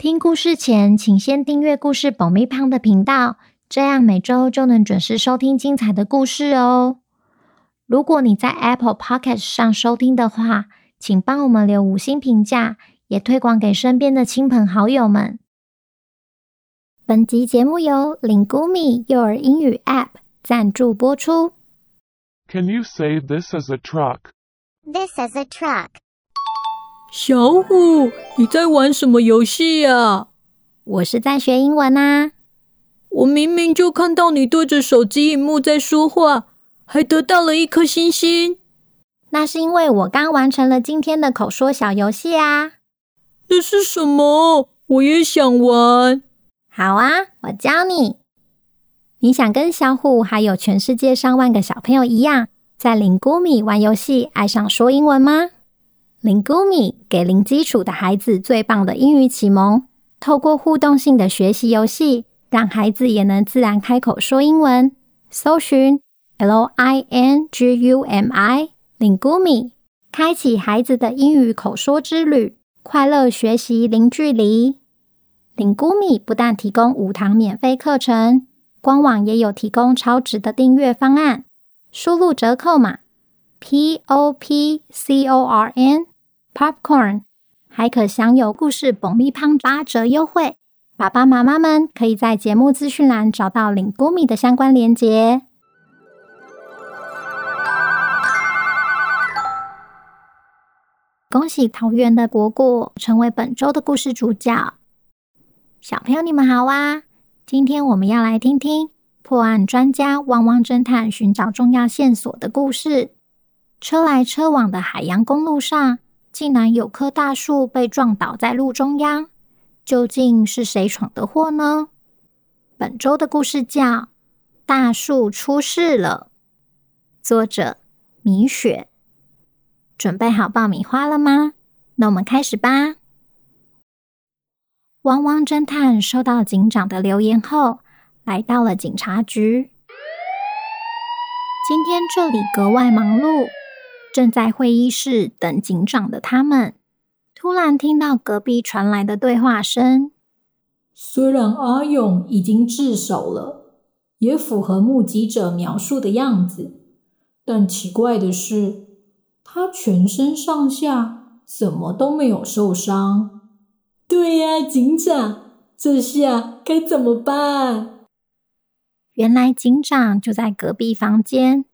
听故事前，请先订阅故事保密胖的频道，这样每周就能准时收听精彩的故事哦。如果你在 Apple Podcast 上收听的话，请帮我们留五星评价，也推广给身边的亲朋好友们。本集节目由 Lingumi 幼儿英语 App 赞助播出。Can you say this is a truck? This is a truck. 小虎，你在玩什么游戏呀？我是在学英文啊。我明明就看到你对着手机荧幕在说话，还得到了一颗星星。那是因为我刚完成了今天的口说小游戏啊。那是什么？我也想玩。好啊，我教你。你想跟小虎还有全世界上万个小朋友一样，在 Lingumi 玩游戏，爱上说英文吗？Lingumi 给零基础的孩子最棒的英语启蒙，透过互动性的学习游戏，让孩子也能自然开口说英文。搜寻 L I N G U M I Lingumi，开启孩子的英语口说之旅，快乐学习零距离。Lingumi 不但提供五堂免费课程，官网也有提供超值的订阅方案，输入折扣码 P O P C O R N。Popcorn 还可享有故事爆米花八折优惠，爸爸妈妈们可以在节目资讯栏找到 Lingumi 的相关链接。恭喜桃园的果果成为本周的故事主角。小朋友，你们好啊！今天我们要来听听破案专家汪汪侦探寻找重要线索的故事。车来车往的海洋公路上。竟然有棵大树被撞倒在路中央，究竟是谁闯的祸呢？本周的故事叫《大树出事了》，作者米雪。准备好爆米花了吗？那我们开始吧。汪汪侦探收到警长的留言后，来到了警察局。今天这里格外忙碌。正在会议室等警长的他们，突然听到隔壁传来的对话声。虽然阿勇已经自首了，也符合目击者描述的样子，但奇怪的是，他全身上下怎么都没有受伤。对呀，警长，这下该怎么办？原来警长就在隔壁房间。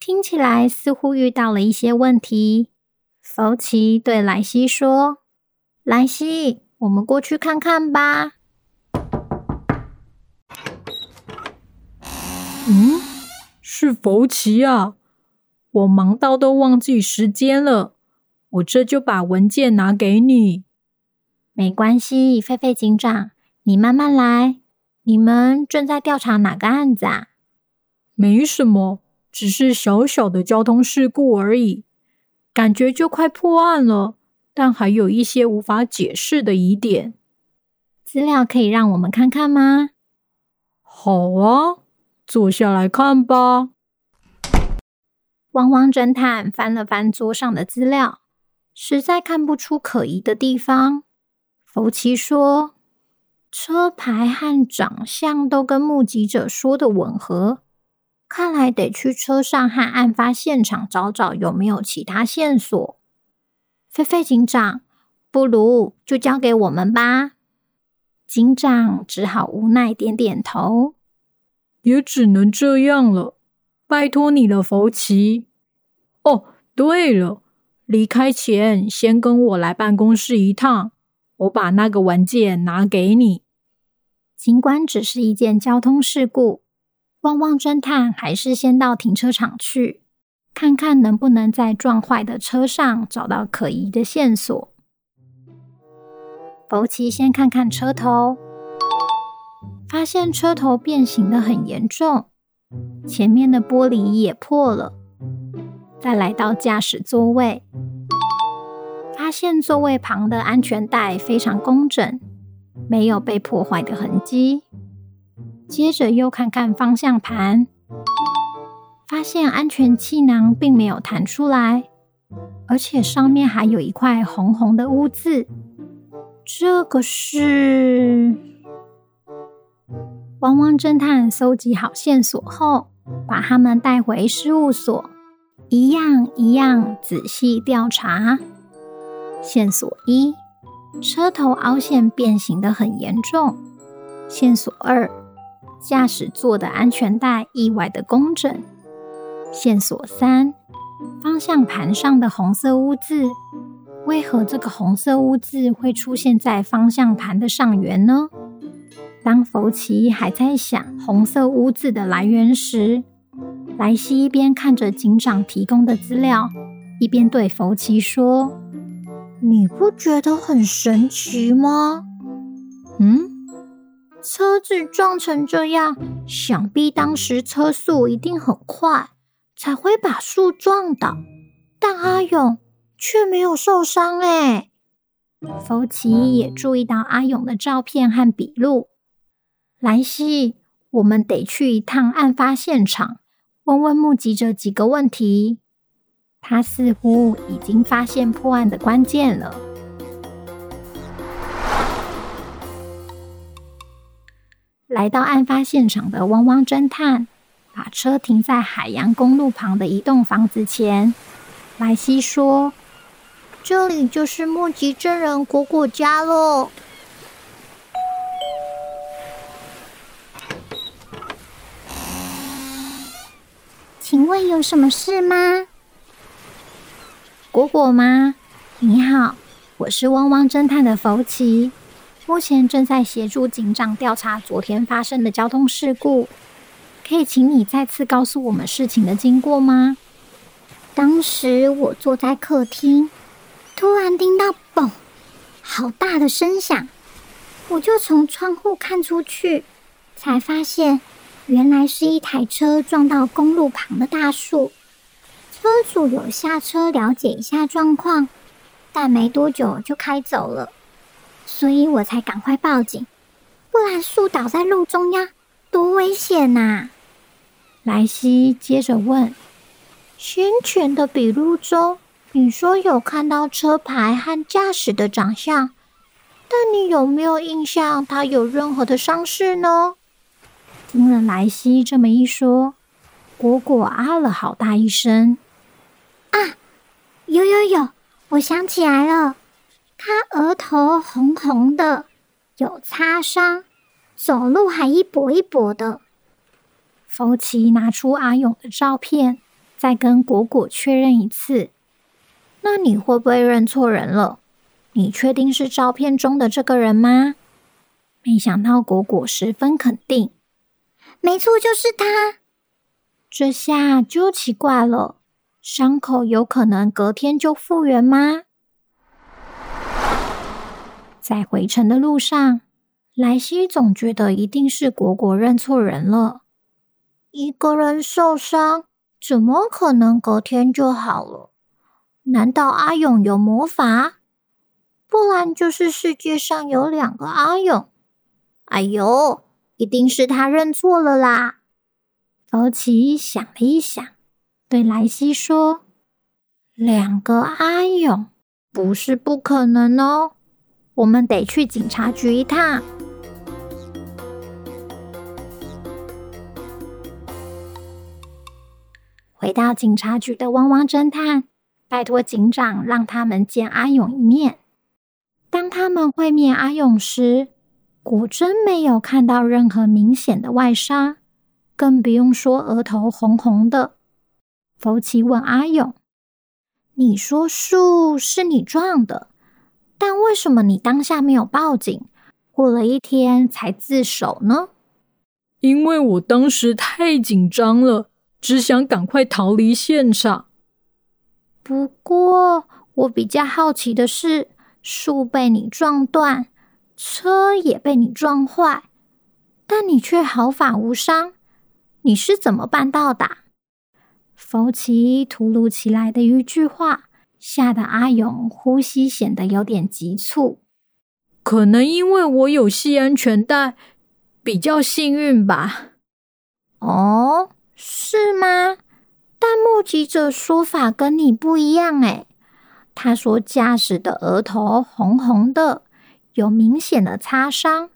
听起来似乎遇到了一些问题。福奇对莱西说：“莱西，我们过去看看吧。”嗯，是福奇啊！我忙到都忘记时间了。我这就把文件拿给你。没关系，狒狒警长，你慢慢来。你们正在调查哪个案子啊？没什么。只是小小的交通事故而已，感觉就快破案了，但还有一些无法解释的疑点。资料可以让我们看看吗？好啊，坐下来看吧。汪汪侦探翻了翻桌上的资料，实在看不出可疑的地方。福奇说：“车牌和长相都跟目击者说的吻合。”看来得去车上和案发现场找找有没有其他线索。菲菲警长，不如就交给我们吧。警长只好无奈点点头，也只能这样了。拜托你了，福奇。哦，对了，离开前先跟我来办公室一趟，我把那个文件拿给你。尽管只是一件交通事故。汪汪侦探还是先到停车场去，看看能不能在撞坏的车上找到可疑的线索。福奇先看看车头，发现车头变形得很严重，前面的玻璃也破了。再来到驾驶座位，发现座位旁的安全带非常工整，没有被破坏的痕迹。接着又看看方向盘，发现安全气囊并没有弹出来，而且上面还有一块红红的污渍。这个是……汪汪侦探搜集好线索后，把他们带回事务所，一样一样仔细调查。线索一：车头凹陷变形的很严重。线索二。驾驶座的安全带意外的工整。线索三：方向盘上的红色污渍，为何这个红色污渍会出现在方向盘的上缘呢？当福奇还在想红色污渍的来源时，莱西一边看着警长提供的资料，一边对福奇说：“你不觉得很神奇吗？”嗯。车子撞成这样，想必当时车速一定很快，才会把树撞倒。但阿勇却没有受伤哎。福奇也注意到阿勇的照片和笔录。莱西，我们得去一趟案发现场，问问目击者几个问题。他似乎已经发现破案的关键了。来到案发现场的汪汪侦探，把车停在海洋公路旁的一栋房子前。莱西说：“这里就是目击证人果果家喽。”请问有什么事吗？果果吗？你好，我是汪汪侦探的福奇。目前正在协助警长调查昨天发生的交通事故，可以请你再次告诉我们事情的经过吗？当时我坐在客厅，突然听到“嘣”好大的声响，我就从窗户看出去，才发现原来是一台车撞到公路旁的大树。车主有下车了解一下状况，但没多久就开走了。所以我才赶快报警，不然树倒在路中央，多危险呐！莱西接着问：“先前的笔录中，你说有看到车牌和驾驶的长相，但你有没有印象他有任何的伤势呢？”听了莱西这么一说，果果啊了好大一声：“啊，有有有，我想起来了。”他额头红红的，有擦伤，走路还一跛一跛的。福奇拿出阿勇的照片，再跟果果确认一次。那你会不会认错人了？你确定是照片中的这个人吗？没想到果果十分肯定，没错，就是他。这下就奇怪了，伤口有可能隔天就复原吗？在回程的路上，莱西总觉得一定是果果认错人了。一个人受伤，怎么可能隔天就好了？难道阿勇有魔法？不然就是世界上有两个阿勇。哎呦，一定是他认错了啦！福奇想了一想，对莱西说：“两个阿勇不是不可能哦。”我们得去警察局一趟。回到警察局的汪汪侦探，拜托警长让他们见阿勇一面。当他们会面阿勇时，果真没有看到任何明显的外伤，更不用说额头红红的。福奇问阿勇：“你说树是你撞的？”但为什么你当下没有报警，过了一天才自首呢？因为我当时太紧张了，只想赶快逃离现场。不过，我比较好奇的是，树被你撞断，车也被你撞坏，但你却毫发无伤，你是怎么办到的？福奇突如其来的一句话，吓得阿勇呼吸显得有点急促。可能因为我有系安全带，比较幸运吧。哦，是吗？但目击者说法跟你不一样诶。他说驾驶的额头红红的，有明显的擦伤。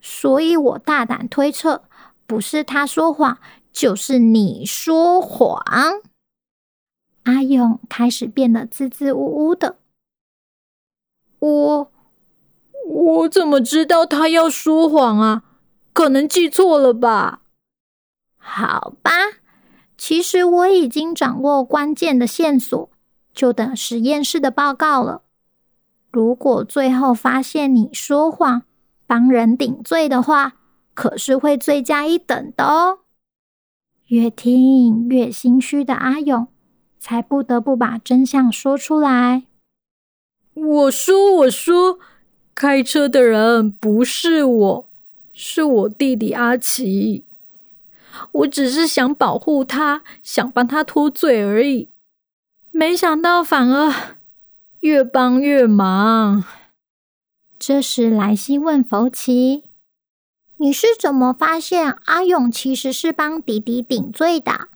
所以我大胆推测，不是他说谎，就是你说谎。阿勇开始变得支支吾吾的。我我怎么知道他要说谎啊？可能记错了吧？好吧，其实我已经掌握关键的线索，就等实验室的报告了。如果最后发现你说谎，帮人顶罪的话，可是会罪加一等的哦。越听越心虚的阿勇，才不得不把真相说出来。我说，我说，开车的人不是我，是我弟弟阿奇。我只是想保护他，想帮他脱罪而已。没想到反而越帮越忙。这时，莱西问福奇：“你是怎么发现阿勇其实是帮弟弟顶罪的？”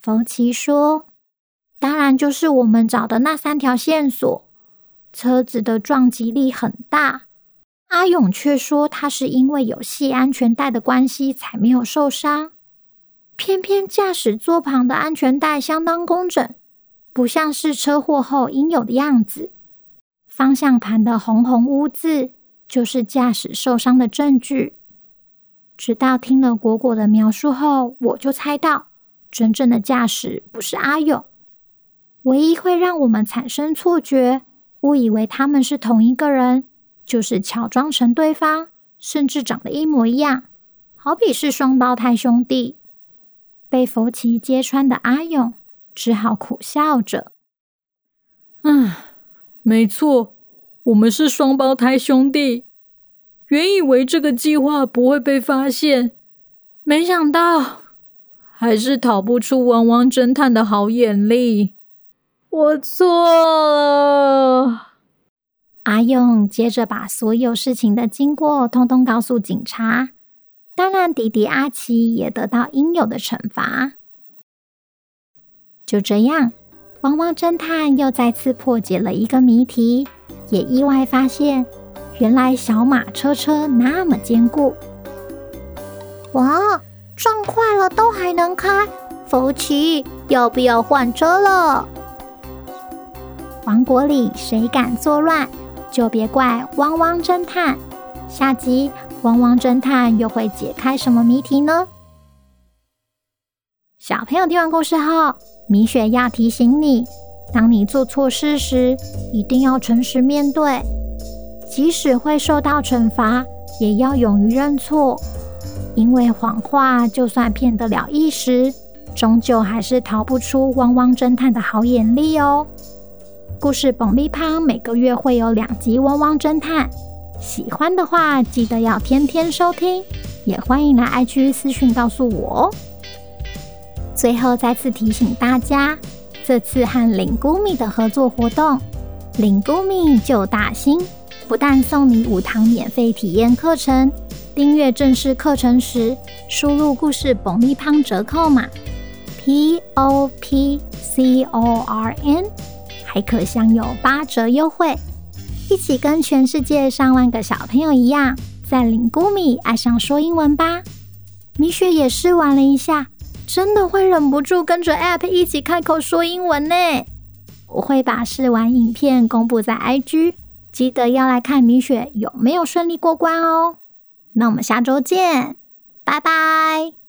福奇说：“当然就是我们找的那三条线索。车子的撞击力很大，阿勇却说他是因为有系安全带的关系才没有受伤。偏偏驾驶座旁的安全带相当工整，不像是车祸后应有的样子。”方向盘的红红污渍就是驾驶受伤的证据。直到听了果果的描述后，我就猜到真正的驾驶不是阿勇。唯一会让我们产生错觉，误以为他们是同一个人，就是乔装成对方，甚至长得一模一样，好比是双胞胎兄弟。被福奇揭穿的阿勇只好苦笑着，嗯。没错，我们是双胞胎兄弟。原以为这个计划不会被发现，没想到还是逃不出汪汪侦探的好眼力。我错了。阿勇接着把所有事情的经过通通告诉警察，当然弟弟阿奇也得到应有的惩罚。就这样。汪汪侦探又再次破解了一个谜题，也意外发现，原来小马车车那么坚固。哇，撞坏了都还能开，福奇要不要换车了？王国里谁敢作乱，就别怪汪汪侦探。下集汪汪侦探又会解开什么谜题呢？小朋友听完故事后，米雪要提醒你：当你做错事时，一定要诚实面对，即使会受到惩罚，也要勇于认错。因为谎话就算骗得了一时，终究还是逃不出汪汪侦探的好眼力哦。故事爆米花每个月会有两集《汪汪侦探》，喜欢的话记得要天天收听，也欢迎来 IG 私讯告诉我哦。最后再次提醒大家，这次和零谷米的合作活动，Lingumi 救大兴不但送你五堂免费体验课程，订阅正式课程时输入故事爆米花折扣码 P O P C O R N，还可享有八折优惠。一起跟全世界上万个小朋友一样，在 Lingumi 爱上说英文吧！米雪也试玩了一下。真的会忍不住跟着 App 一起开口说英文呢！我会把试玩影片公布在 IG，记得要来看米雪有没有顺利过关哦。那我们下周见，拜拜。